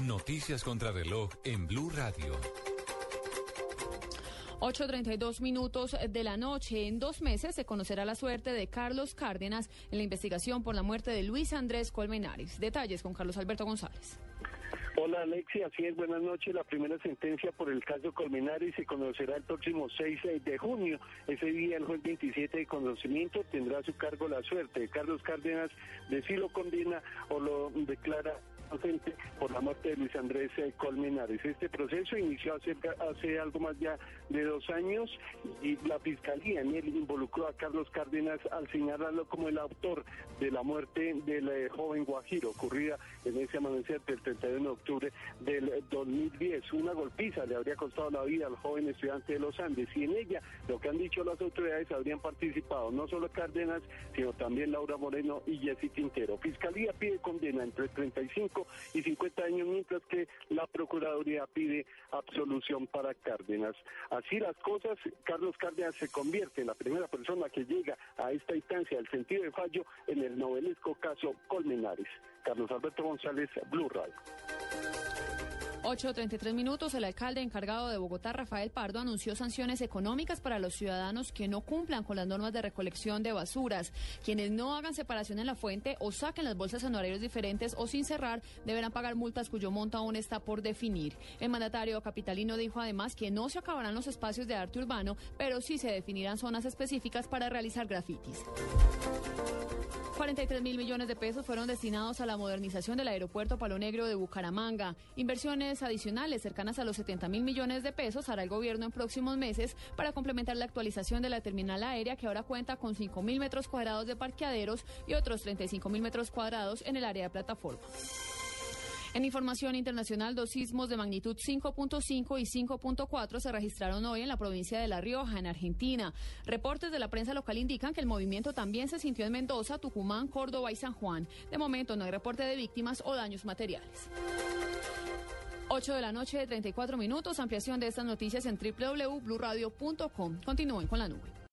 Noticias contra reloj en Blue Radio. 8.32 minutos de la noche. En dos meses se conocerá la suerte de Carlos Cárdenas en la investigación por la muerte de Luis Andrés Colmenares. Detalles con Carlos Alberto González. Hola Alexia, así es, buenas noches. La primera sentencia por el caso Colmenares se conocerá el próximo 6 de junio. Ese día, el juez 27 de conocimiento, tendrá a su cargo la suerte de Carlos Cárdenas de si lo condena o lo declara por la muerte de Luis Andrés eh, Colmenares. Este proceso inició hace, hace algo más ya de dos años y la fiscalía en él involucró a Carlos Cárdenas al señalarlo como el autor de la muerte del eh, joven Guajiro ocurrida en ese amanecer del 31 de octubre del 2010. Una golpiza le habría costado la vida al joven estudiante de los Andes y en ella lo que han dicho las autoridades habrían participado no solo Cárdenas, sino también Laura Moreno y Jessy Quintero. Fiscalía pide condena entre 35 y 50 años, mientras que la Procuraduría pide absolución para Cárdenas. Así las cosas, Carlos Cárdenas se convierte en la primera persona que llega a esta instancia del sentido de fallo en el novelesco caso Colmenares. Carlos Alberto González, Blue Radio. 8.33 minutos, el alcalde encargado de Bogotá, Rafael Pardo, anunció sanciones económicas para los ciudadanos que no cumplan con las normas de recolección de basuras. Quienes no hagan separación en la fuente o saquen las bolsas en horarios diferentes o sin cerrar, deberán pagar multas cuyo monto aún está por definir. El mandatario capitalino dijo además que no se acabarán los espacios de arte urbano, pero sí se definirán zonas específicas para realizar grafitis. 43 mil millones de pesos fueron destinados a la modernización del aeropuerto Palo Negro de Bucaramanga. Inversiones adicionales cercanas a los 70 mil millones de pesos hará el gobierno en próximos meses para complementar la actualización de la terminal aérea que ahora cuenta con 5 mil metros cuadrados de parqueaderos y otros 35 mil metros cuadrados en el área de plataforma. En información internacional, dos sismos de magnitud 5.5 y 5.4 se registraron hoy en la provincia de La Rioja, en Argentina. Reportes de la prensa local indican que el movimiento también se sintió en Mendoza, Tucumán, Córdoba y San Juan. De momento no hay reporte de víctimas o daños materiales. 8 de la noche, 34 minutos. Ampliación de estas noticias en www.bluradio.com. Continúen con la nube.